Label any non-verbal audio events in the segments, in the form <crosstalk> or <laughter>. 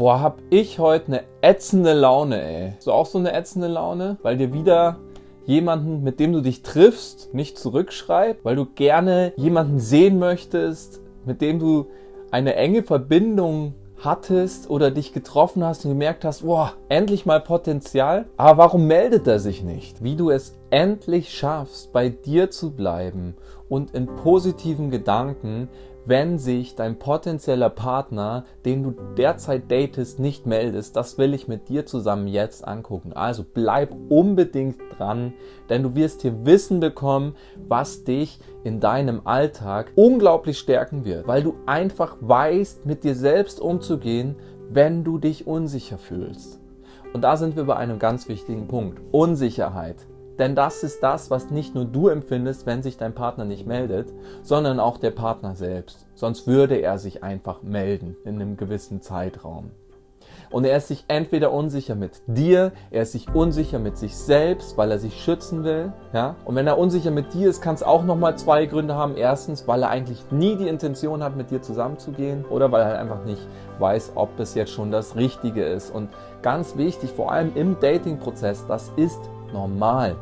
Boah, hab ich heute eine ätzende Laune, ey. So auch so eine ätzende Laune, weil dir wieder jemanden, mit dem du dich triffst, nicht zurückschreibt, weil du gerne jemanden sehen möchtest, mit dem du eine enge Verbindung hattest oder dich getroffen hast und gemerkt hast, boah, endlich mal Potenzial. Aber warum meldet er sich nicht? Wie du es endlich schaffst, bei dir zu bleiben und in positiven Gedanken wenn sich dein potenzieller Partner, den du derzeit datest, nicht meldest. Das will ich mit dir zusammen jetzt angucken. Also bleib unbedingt dran, denn du wirst hier Wissen bekommen, was dich in deinem Alltag unglaublich stärken wird, weil du einfach weißt, mit dir selbst umzugehen, wenn du dich unsicher fühlst. Und da sind wir bei einem ganz wichtigen Punkt. Unsicherheit. Denn das ist das, was nicht nur du empfindest, wenn sich dein Partner nicht meldet, sondern auch der Partner selbst. Sonst würde er sich einfach melden in einem gewissen Zeitraum. Und er ist sich entweder unsicher mit dir, er ist sich unsicher mit sich selbst, weil er sich schützen will. Ja? Und wenn er unsicher mit dir ist, kann es auch nochmal zwei Gründe haben. Erstens, weil er eigentlich nie die Intention hat, mit dir zusammenzugehen oder weil er einfach nicht weiß, ob es jetzt schon das Richtige ist. Und ganz wichtig, vor allem im Dating-Prozess, das ist normal.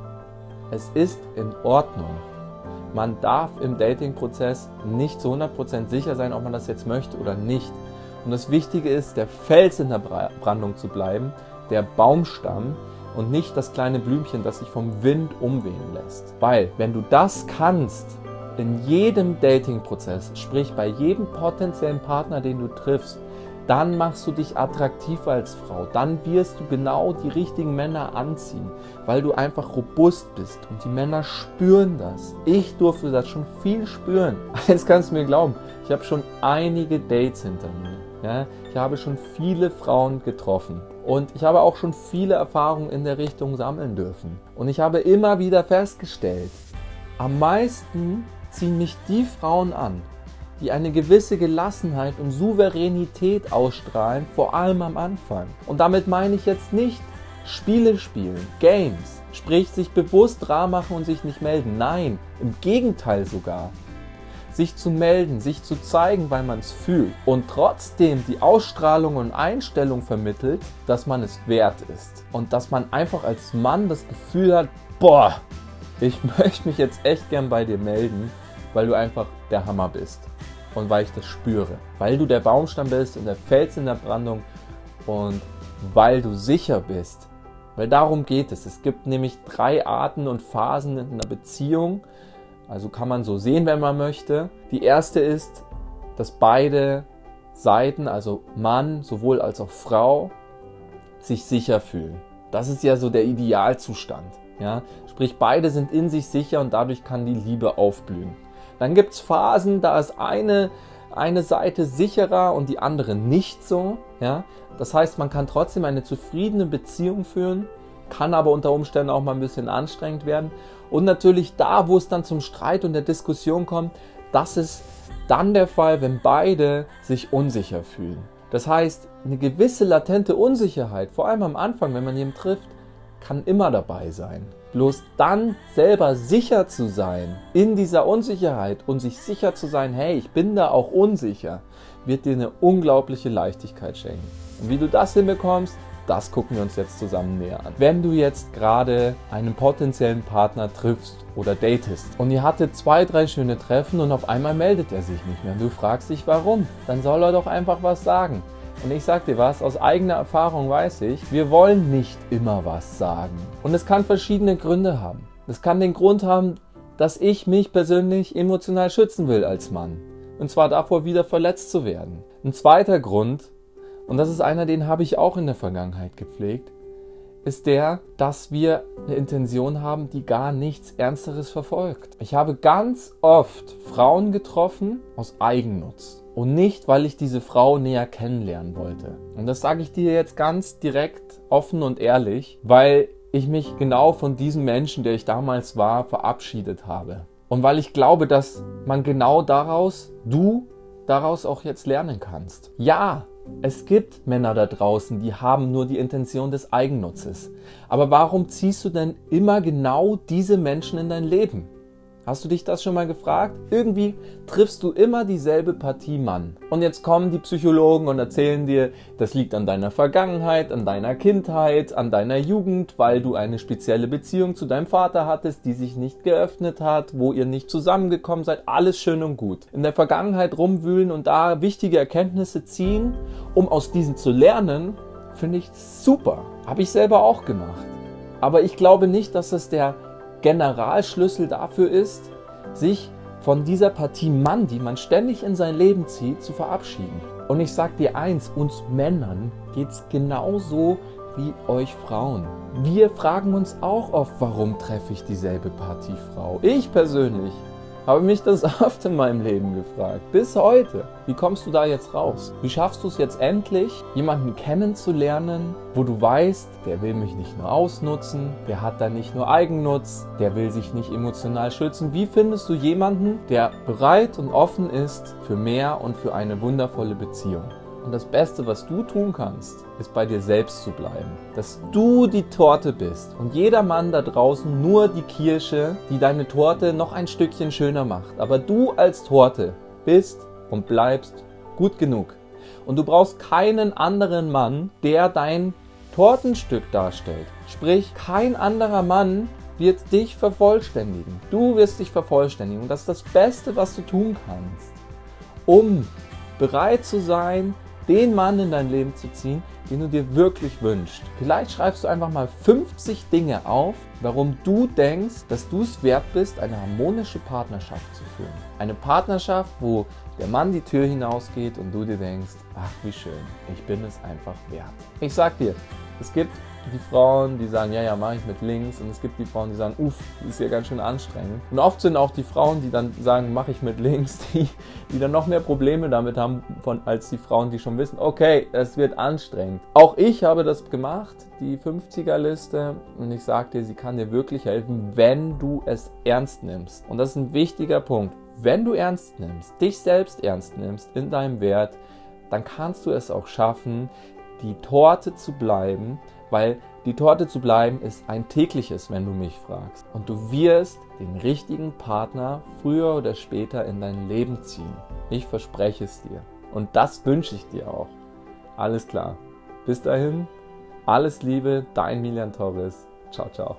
Es ist in Ordnung. Man darf im Dating-Prozess nicht zu 100% sicher sein, ob man das jetzt möchte oder nicht. Und das Wichtige ist, der Fels in der Brandung zu bleiben, der Baumstamm und nicht das kleine Blümchen, das sich vom Wind umwehen lässt. Weil, wenn du das kannst, in jedem Dating-Prozess, sprich bei jedem potenziellen Partner, den du triffst, dann machst du dich attraktiv als Frau. Dann wirst du genau die richtigen Männer anziehen, weil du einfach robust bist und die Männer spüren das. Ich durfte das schon viel spüren. <laughs> Eins kannst du mir glauben, ich habe schon einige Dates hinter mir. Ja? Ich habe schon viele Frauen getroffen und ich habe auch schon viele Erfahrungen in der Richtung sammeln dürfen. Und ich habe immer wieder festgestellt, am meisten ziehen mich die Frauen an, die eine gewisse Gelassenheit und Souveränität ausstrahlen, vor allem am Anfang. Und damit meine ich jetzt nicht Spiele spielen, Games, sprich sich bewusst rar machen und sich nicht melden. Nein, im Gegenteil sogar. Sich zu melden, sich zu zeigen, weil man es fühlt und trotzdem die Ausstrahlung und Einstellung vermittelt, dass man es wert ist. Und dass man einfach als Mann das Gefühl hat, boah, ich <laughs> möchte mich jetzt echt gern bei dir melden, weil du einfach der Hammer bist und weil ich das spüre. Weil du der Baumstamm bist und der Fels in der Brandung und weil du sicher bist. Weil darum geht es. Es gibt nämlich drei Arten und Phasen in einer Beziehung. Also kann man so sehen, wenn man möchte. Die erste ist, dass beide Seiten, also Mann sowohl als auch Frau, sich sicher fühlen. Das ist ja so der Idealzustand. Ja? Sprich, beide sind in sich sicher und dadurch kann die Liebe aufblühen. Dann gibt es Phasen, da ist eine, eine Seite sicherer und die andere nicht so. Ja? Das heißt, man kann trotzdem eine zufriedene Beziehung führen, kann aber unter Umständen auch mal ein bisschen anstrengend werden. Und natürlich da, wo es dann zum Streit und der Diskussion kommt, das ist dann der Fall, wenn beide sich unsicher fühlen. Das heißt, eine gewisse latente Unsicherheit, vor allem am Anfang, wenn man jemanden trifft, kann immer dabei sein. Bloß dann selber sicher zu sein in dieser Unsicherheit und sich sicher zu sein, hey, ich bin da auch unsicher, wird dir eine unglaubliche Leichtigkeit schenken. Und wie du das hinbekommst, das gucken wir uns jetzt zusammen näher an. Wenn du jetzt gerade einen potenziellen Partner triffst oder datest und ihr hattet zwei, drei schöne Treffen und auf einmal meldet er sich nicht mehr und du fragst dich warum, dann soll er doch einfach was sagen. Und ich sag dir was, aus eigener Erfahrung weiß ich, wir wollen nicht immer was sagen. Und es kann verschiedene Gründe haben. Es kann den Grund haben, dass ich mich persönlich emotional schützen will als Mann. Und zwar davor, wieder verletzt zu werden. Ein zweiter Grund, und das ist einer, den habe ich auch in der Vergangenheit gepflegt, ist der, dass wir eine Intention haben, die gar nichts Ernsteres verfolgt. Ich habe ganz oft Frauen getroffen aus Eigennutz und nicht, weil ich diese Frau näher kennenlernen wollte. Und das sage ich dir jetzt ganz direkt, offen und ehrlich, weil ich mich genau von diesem Menschen, der ich damals war, verabschiedet habe. Und weil ich glaube, dass man genau daraus, du daraus auch jetzt lernen kannst. Ja, es gibt Männer da draußen, die haben nur die Intention des Eigennutzes. Aber warum ziehst du denn immer genau diese Menschen in dein Leben? Hast du dich das schon mal gefragt? Irgendwie triffst du immer dieselbe Partie Mann. Und jetzt kommen die Psychologen und erzählen dir, das liegt an deiner Vergangenheit, an deiner Kindheit, an deiner Jugend, weil du eine spezielle Beziehung zu deinem Vater hattest, die sich nicht geöffnet hat, wo ihr nicht zusammengekommen seid. Alles schön und gut. In der Vergangenheit rumwühlen und da wichtige Erkenntnisse ziehen, um aus diesen zu lernen, finde ich super. Habe ich selber auch gemacht. Aber ich glaube nicht, dass es der Generalschlüssel dafür ist, sich von dieser Partie Mann, die man ständig in sein Leben zieht, zu verabschieden. Und ich sag dir eins, uns Männern geht es genauso wie euch Frauen. Wir fragen uns auch oft, warum treffe ich dieselbe Partie Frau? Ich persönlich habe mich das <laughs> oft in meinem Leben gefragt. Bis heute. Wie kommst du da jetzt raus? Wie schaffst du es jetzt endlich, jemanden kennenzulernen, wo du weißt, der will mich nicht nur ausnutzen, der hat da nicht nur Eigennutz, der will sich nicht emotional schützen. Wie findest du jemanden, der bereit und offen ist für mehr und für eine wundervolle Beziehung? Und das Beste, was du tun kannst, ist bei dir selbst zu bleiben. Dass du die Torte bist und jeder Mann da draußen nur die Kirsche, die deine Torte noch ein Stückchen schöner macht. Aber du als Torte bist und bleibst gut genug. Und du brauchst keinen anderen Mann, der dein Tortenstück darstellt. Sprich, kein anderer Mann wird dich vervollständigen. Du wirst dich vervollständigen. Und das ist das Beste, was du tun kannst, um bereit zu sein, den Mann in dein Leben zu ziehen, den du dir wirklich wünschst. Vielleicht schreibst du einfach mal 50 Dinge auf, warum du denkst, dass du es wert bist, eine harmonische Partnerschaft zu führen. Eine Partnerschaft, wo der Mann die Tür hinausgeht und du dir denkst, ach wie schön, ich bin es einfach wert. Ich sag dir, es gibt die Frauen, die sagen, ja, ja, mache ich mit links. Und es gibt die Frauen, die sagen, uff, ist ja ganz schön anstrengend. Und oft sind auch die Frauen, die dann sagen, mache ich mit links, <laughs> die, die dann noch mehr Probleme damit haben, von, als die Frauen, die schon wissen, okay, es wird anstrengend. Auch ich habe das gemacht, die 50er-Liste. Und ich sage dir, sie kann dir wirklich helfen, wenn du es ernst nimmst. Und das ist ein wichtiger Punkt. Wenn du ernst nimmst, dich selbst ernst nimmst in deinem Wert, dann kannst du es auch schaffen, die Torte zu bleiben, weil die Torte zu bleiben ist ein tägliches, wenn du mich fragst. Und du wirst den richtigen Partner früher oder später in dein Leben ziehen. Ich verspreche es dir. Und das wünsche ich dir auch. Alles klar. Bis dahin, alles Liebe, dein Milian Torres. Ciao, ciao.